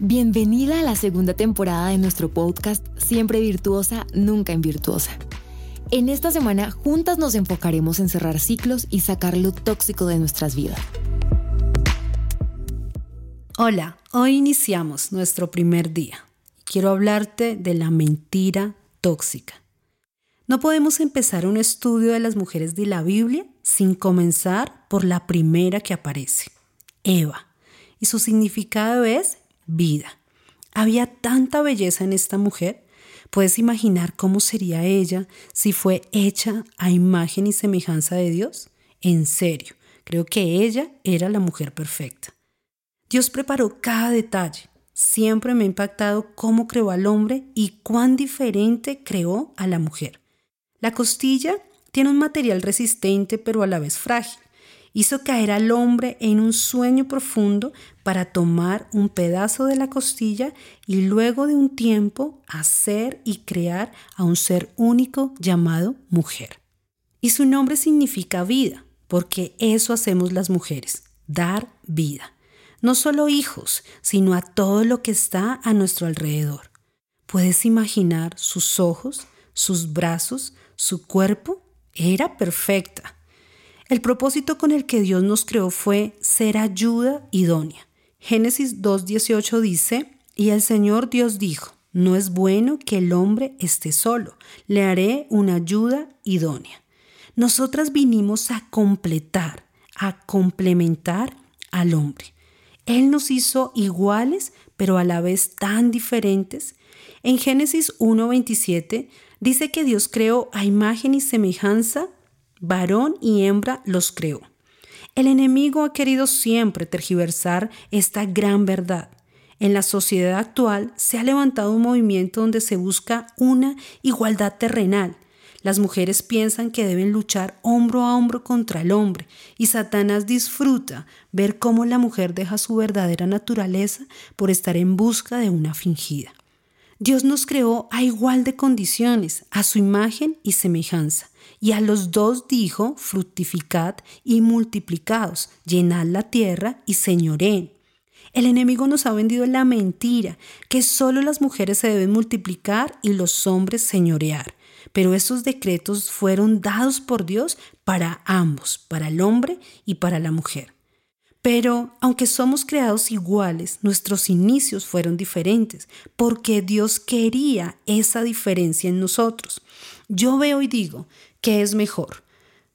Bienvenida a la segunda temporada de nuestro podcast Siempre Virtuosa, Nunca Invirtuosa. En esta semana juntas nos enfocaremos en cerrar ciclos y sacar lo tóxico de nuestras vidas. Hola, hoy iniciamos nuestro primer día. Quiero hablarte de la mentira tóxica. No podemos empezar un estudio de las mujeres de la Biblia sin comenzar por la primera que aparece, Eva. Y su significado es vida. Había tanta belleza en esta mujer. ¿Puedes imaginar cómo sería ella si fue hecha a imagen y semejanza de Dios? En serio, creo que ella era la mujer perfecta. Dios preparó cada detalle. Siempre me ha impactado cómo creó al hombre y cuán diferente creó a la mujer. La costilla tiene un material resistente pero a la vez frágil hizo caer al hombre en un sueño profundo para tomar un pedazo de la costilla y luego de un tiempo hacer y crear a un ser único llamado mujer. Y su nombre significa vida, porque eso hacemos las mujeres, dar vida. No solo hijos, sino a todo lo que está a nuestro alrededor. ¿Puedes imaginar sus ojos, sus brazos, su cuerpo? Era perfecta el propósito con el que Dios nos creó fue ser ayuda idónea. Génesis 2.18 dice, y el Señor Dios dijo, no es bueno que el hombre esté solo, le haré una ayuda idónea. Nosotras vinimos a completar, a complementar al hombre. Él nos hizo iguales, pero a la vez tan diferentes. En Génesis 1.27 dice que Dios creó a imagen y semejanza varón y hembra los creó. El enemigo ha querido siempre tergiversar esta gran verdad. En la sociedad actual se ha levantado un movimiento donde se busca una igualdad terrenal. Las mujeres piensan que deben luchar hombro a hombro contra el hombre y Satanás disfruta ver cómo la mujer deja su verdadera naturaleza por estar en busca de una fingida. Dios nos creó a igual de condiciones, a su imagen y semejanza. Y a los dos dijo, fructificad y multiplicaos, llenad la tierra y señoreen. El enemigo nos ha vendido la mentira, que solo las mujeres se deben multiplicar y los hombres señorear. Pero esos decretos fueron dados por Dios para ambos, para el hombre y para la mujer. Pero aunque somos creados iguales, nuestros inicios fueron diferentes, porque Dios quería esa diferencia en nosotros. Yo veo y digo, ¿qué es mejor?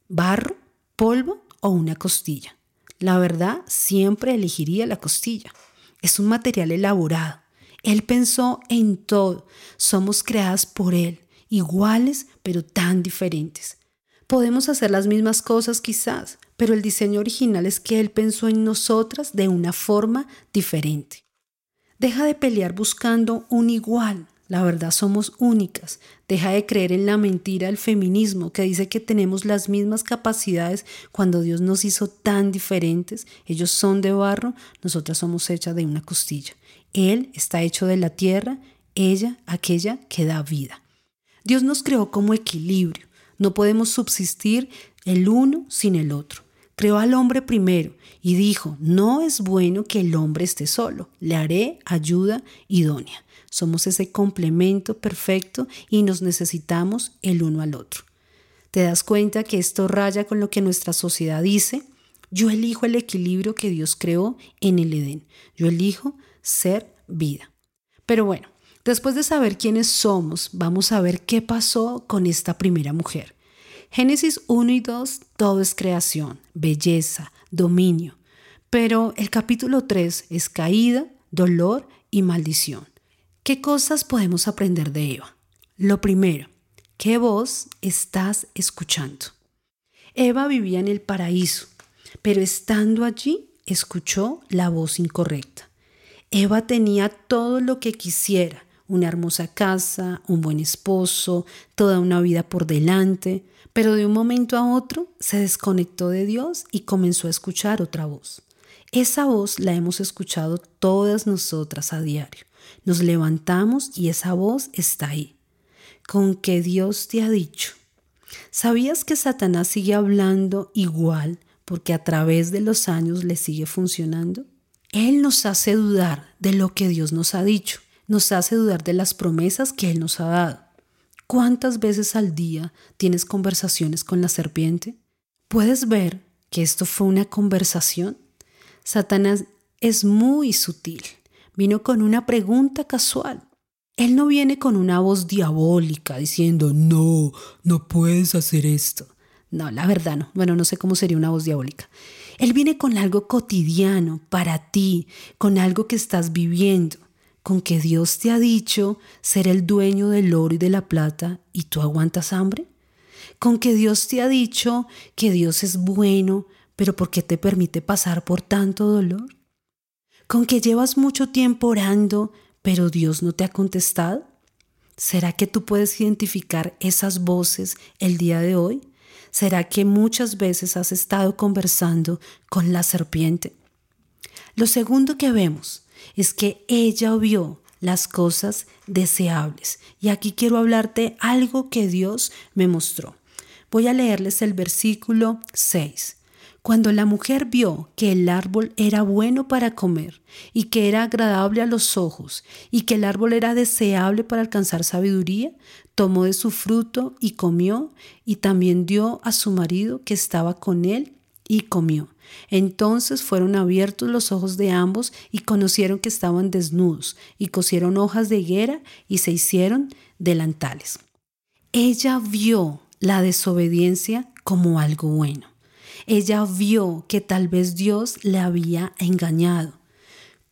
¿Barro, polvo o una costilla? La verdad, siempre elegiría la costilla. Es un material elaborado. Él pensó en todo. Somos creadas por Él, iguales pero tan diferentes. Podemos hacer las mismas cosas quizás, pero el diseño original es que Él pensó en nosotras de una forma diferente. Deja de pelear buscando un igual. La verdad somos únicas. Deja de creer en la mentira del feminismo que dice que tenemos las mismas capacidades cuando Dios nos hizo tan diferentes. Ellos son de barro, nosotras somos hechas de una costilla. Él está hecho de la tierra, ella aquella que da vida. Dios nos creó como equilibrio. No podemos subsistir el uno sin el otro. Creó al hombre primero y dijo, no es bueno que el hombre esté solo, le haré ayuda idónea. Somos ese complemento perfecto y nos necesitamos el uno al otro. ¿Te das cuenta que esto raya con lo que nuestra sociedad dice? Yo elijo el equilibrio que Dios creó en el Edén. Yo elijo ser vida. Pero bueno, después de saber quiénes somos, vamos a ver qué pasó con esta primera mujer. Génesis 1 y 2, todo es creación, belleza, dominio. Pero el capítulo 3 es caída, dolor y maldición. ¿Qué cosas podemos aprender de Eva? Lo primero, ¿qué voz estás escuchando? Eva vivía en el paraíso, pero estando allí escuchó la voz incorrecta. Eva tenía todo lo que quisiera, una hermosa casa, un buen esposo, toda una vida por delante, pero de un momento a otro se desconectó de Dios y comenzó a escuchar otra voz. Esa voz la hemos escuchado todas nosotras a diario. Nos levantamos y esa voz está ahí. Con que Dios te ha dicho. ¿Sabías que Satanás sigue hablando igual porque a través de los años le sigue funcionando? Él nos hace dudar de lo que Dios nos ha dicho, nos hace dudar de las promesas que Él nos ha dado. ¿Cuántas veces al día tienes conversaciones con la serpiente? ¿Puedes ver que esto fue una conversación? Satanás es muy sutil. Vino con una pregunta casual. Él no viene con una voz diabólica diciendo, no, no puedes hacer esto. No, la verdad no. Bueno, no sé cómo sería una voz diabólica. Él viene con algo cotidiano para ti, con algo que estás viviendo, con que Dios te ha dicho ser el dueño del oro y de la plata y tú aguantas hambre. Con que Dios te ha dicho que Dios es bueno, pero ¿por qué te permite pasar por tanto dolor? Con que llevas mucho tiempo orando, pero Dios no te ha contestado. ¿Será que tú puedes identificar esas voces el día de hoy? ¿Será que muchas veces has estado conversando con la serpiente? Lo segundo que vemos es que ella vio las cosas deseables. Y aquí quiero hablarte algo que Dios me mostró. Voy a leerles el versículo 6. Cuando la mujer vio que el árbol era bueno para comer y que era agradable a los ojos y que el árbol era deseable para alcanzar sabiduría, tomó de su fruto y comió y también dio a su marido que estaba con él y comió. Entonces fueron abiertos los ojos de ambos y conocieron que estaban desnudos y cosieron hojas de higuera y se hicieron delantales. Ella vio la desobediencia como algo bueno. Ella vio que tal vez Dios le había engañado.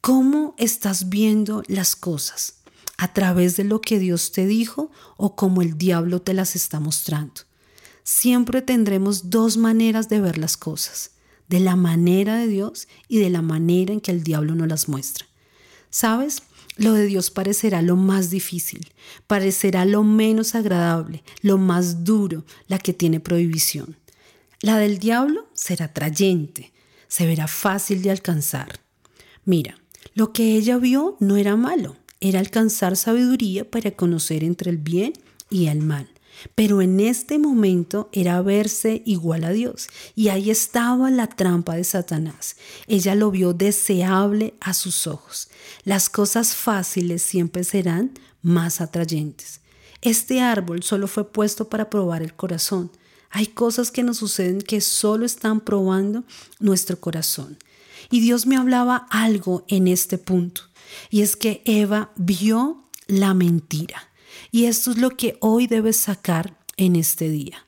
¿Cómo estás viendo las cosas? ¿A través de lo que Dios te dijo o como el diablo te las está mostrando? Siempre tendremos dos maneras de ver las cosas, de la manera de Dios y de la manera en que el diablo nos las muestra. ¿Sabes? Lo de Dios parecerá lo más difícil, parecerá lo menos agradable, lo más duro, la que tiene prohibición. La del diablo será atrayente, se verá fácil de alcanzar. Mira, lo que ella vio no era malo, era alcanzar sabiduría para conocer entre el bien y el mal. Pero en este momento era verse igual a Dios. Y ahí estaba la trampa de Satanás. Ella lo vio deseable a sus ojos. Las cosas fáciles siempre serán más atrayentes. Este árbol solo fue puesto para probar el corazón, hay cosas que nos suceden que solo están probando nuestro corazón. Y Dios me hablaba algo en este punto. Y es que Eva vio la mentira. Y esto es lo que hoy debes sacar en este día.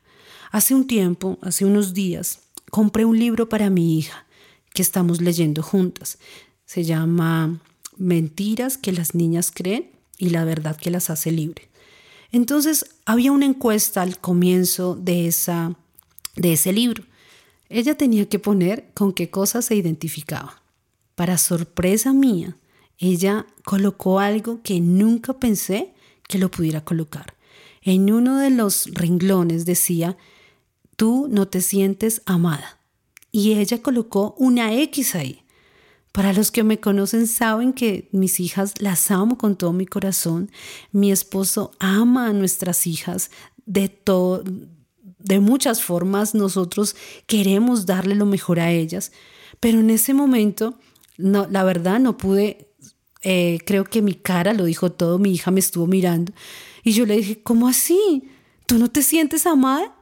Hace un tiempo, hace unos días, compré un libro para mi hija que estamos leyendo juntas. Se llama Mentiras que las niñas creen y la verdad que las hace libre. Entonces había una encuesta al comienzo de, esa, de ese libro. Ella tenía que poner con qué cosas se identificaba. Para sorpresa mía, ella colocó algo que nunca pensé que lo pudiera colocar. En uno de los renglones decía, tú no te sientes amada. Y ella colocó una X ahí. Para los que me conocen saben que mis hijas las amo con todo mi corazón. Mi esposo ama a nuestras hijas de todo de muchas formas nosotros queremos darle lo mejor a ellas, pero en ese momento no la verdad no pude eh, creo que mi cara lo dijo todo, mi hija me estuvo mirando y yo le dije, ¿cómo así? ¿Tú no te sientes amada?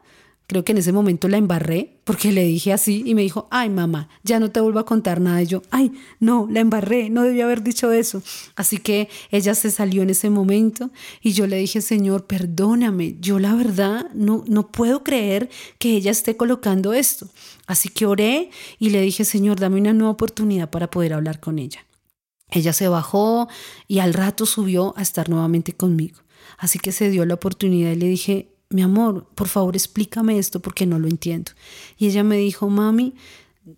Creo que en ese momento la embarré porque le dije así y me dijo, ay mamá, ya no te vuelvo a contar nada. Y yo, ay, no, la embarré, no debía haber dicho eso. Así que ella se salió en ese momento y yo le dije, Señor, perdóname, yo la verdad no, no puedo creer que ella esté colocando esto. Así que oré y le dije, Señor, dame una nueva oportunidad para poder hablar con ella. Ella se bajó y al rato subió a estar nuevamente conmigo. Así que se dio la oportunidad y le dije, mi amor, por favor explícame esto porque no lo entiendo. Y ella me dijo, mami,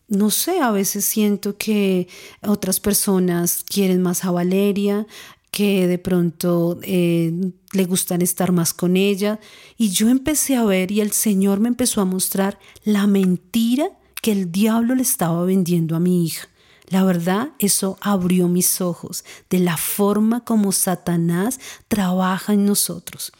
no sé, a veces siento que otras personas quieren más a Valeria, que de pronto eh, le gustan estar más con ella. Y yo empecé a ver y el Señor me empezó a mostrar la mentira que el diablo le estaba vendiendo a mi hija. La verdad, eso abrió mis ojos de la forma como Satanás trabaja en nosotros.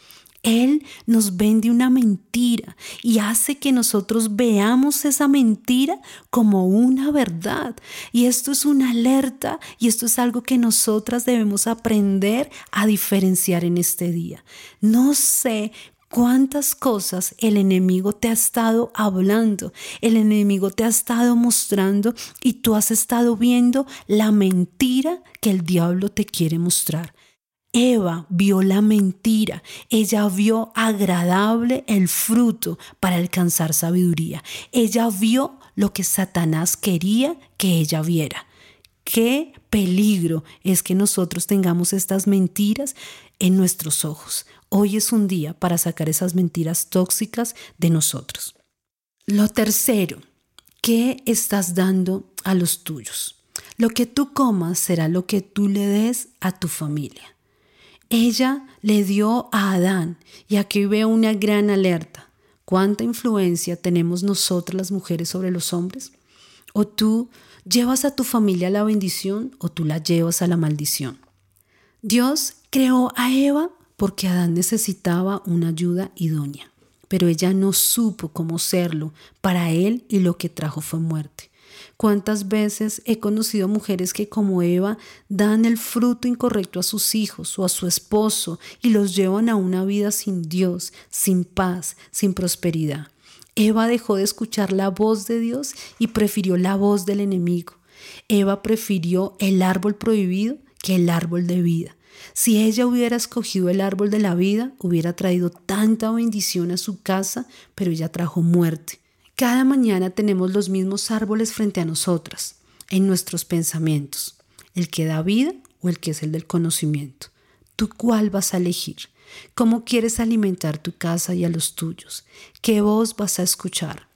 Él nos vende una mentira y hace que nosotros veamos esa mentira como una verdad. Y esto es una alerta y esto es algo que nosotras debemos aprender a diferenciar en este día. No sé cuántas cosas el enemigo te ha estado hablando, el enemigo te ha estado mostrando y tú has estado viendo la mentira que el diablo te quiere mostrar. Eva vio la mentira, ella vio agradable el fruto para alcanzar sabiduría, ella vio lo que Satanás quería que ella viera. Qué peligro es que nosotros tengamos estas mentiras en nuestros ojos. Hoy es un día para sacar esas mentiras tóxicas de nosotros. Lo tercero, ¿qué estás dando a los tuyos? Lo que tú comas será lo que tú le des a tu familia. Ella le dio a Adán y aquí veo una gran alerta. ¿Cuánta influencia tenemos nosotras las mujeres sobre los hombres? ¿O tú llevas a tu familia la bendición o tú la llevas a la maldición? Dios creó a Eva porque Adán necesitaba una ayuda idónea, pero ella no supo cómo serlo para él y lo que trajo fue muerte. ¿Cuántas veces he conocido mujeres que como Eva dan el fruto incorrecto a sus hijos o a su esposo y los llevan a una vida sin Dios, sin paz, sin prosperidad? Eva dejó de escuchar la voz de Dios y prefirió la voz del enemigo. Eva prefirió el árbol prohibido que el árbol de vida. Si ella hubiera escogido el árbol de la vida, hubiera traído tanta bendición a su casa, pero ella trajo muerte. Cada mañana tenemos los mismos árboles frente a nosotras, en nuestros pensamientos, el que da vida o el que es el del conocimiento. ¿Tú cuál vas a elegir? ¿Cómo quieres alimentar tu casa y a los tuyos? ¿Qué voz vas a escuchar?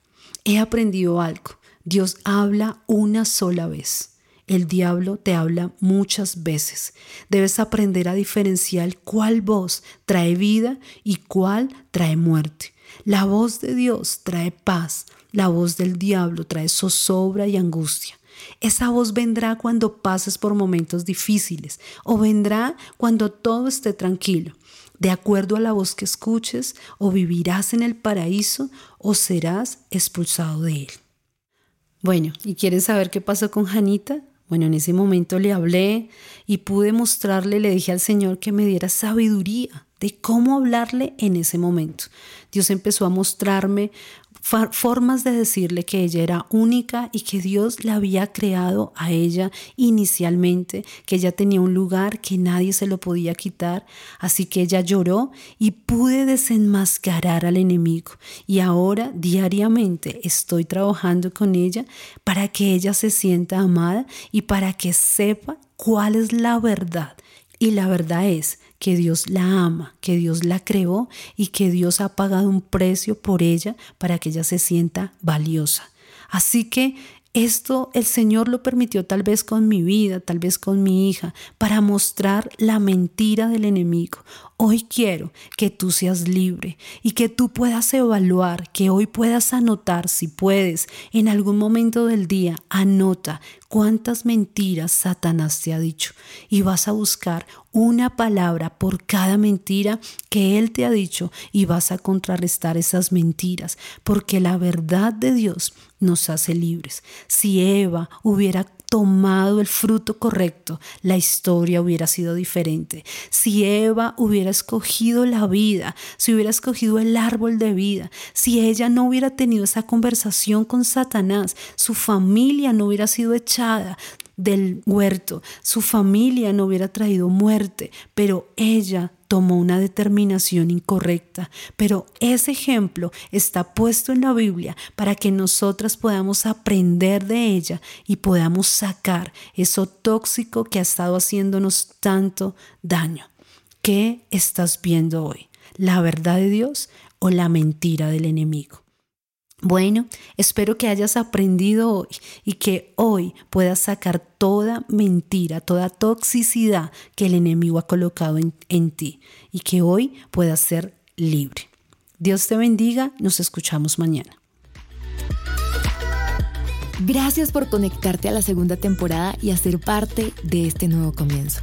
He aprendido algo. Dios habla una sola vez. El diablo te habla muchas veces. Debes aprender a diferenciar cuál voz trae vida y cuál trae muerte. La voz de Dios trae paz, la voz del diablo trae zozobra y angustia. Esa voz vendrá cuando pases por momentos difíciles o vendrá cuando todo esté tranquilo. De acuerdo a la voz que escuches, o vivirás en el paraíso o serás expulsado de él. Bueno, ¿y quieres saber qué pasó con Janita? Bueno, en ese momento le hablé y pude mostrarle, le dije al Señor que me diera sabiduría de cómo hablarle en ese momento. Dios empezó a mostrarme formas de decirle que ella era única y que Dios la había creado a ella inicialmente, que ella tenía un lugar que nadie se lo podía quitar, así que ella lloró y pude desenmascarar al enemigo y ahora diariamente estoy trabajando con ella para que ella se sienta amada y para que sepa cuál es la verdad. Y la verdad es que Dios la ama, que Dios la creó y que Dios ha pagado un precio por ella para que ella se sienta valiosa. Así que esto el Señor lo permitió tal vez con mi vida, tal vez con mi hija, para mostrar la mentira del enemigo. Hoy quiero que tú seas libre y que tú puedas evaluar, que hoy puedas anotar, si puedes, en algún momento del día, anota cuántas mentiras Satanás te ha dicho y vas a buscar una palabra por cada mentira que Él te ha dicho y vas a contrarrestar esas mentiras, porque la verdad de Dios nos hace libres. Si Eva hubiera tomado el fruto correcto, la historia hubiera sido diferente. Si Eva hubiera escogido la vida, si hubiera escogido el árbol de vida, si ella no hubiera tenido esa conversación con Satanás, su familia no hubiera sido echada, del huerto, su familia no hubiera traído muerte, pero ella tomó una determinación incorrecta. Pero ese ejemplo está puesto en la Biblia para que nosotras podamos aprender de ella y podamos sacar eso tóxico que ha estado haciéndonos tanto daño. ¿Qué estás viendo hoy? ¿La verdad de Dios o la mentira del enemigo? Bueno, espero que hayas aprendido hoy y que hoy puedas sacar toda mentira, toda toxicidad que el enemigo ha colocado en, en, ti y que hoy puedas ser libre. Dios te bendiga, nos escuchamos mañana. Gracias por conectarte a la segunda temporada y a ser parte de este nuevo comienzo.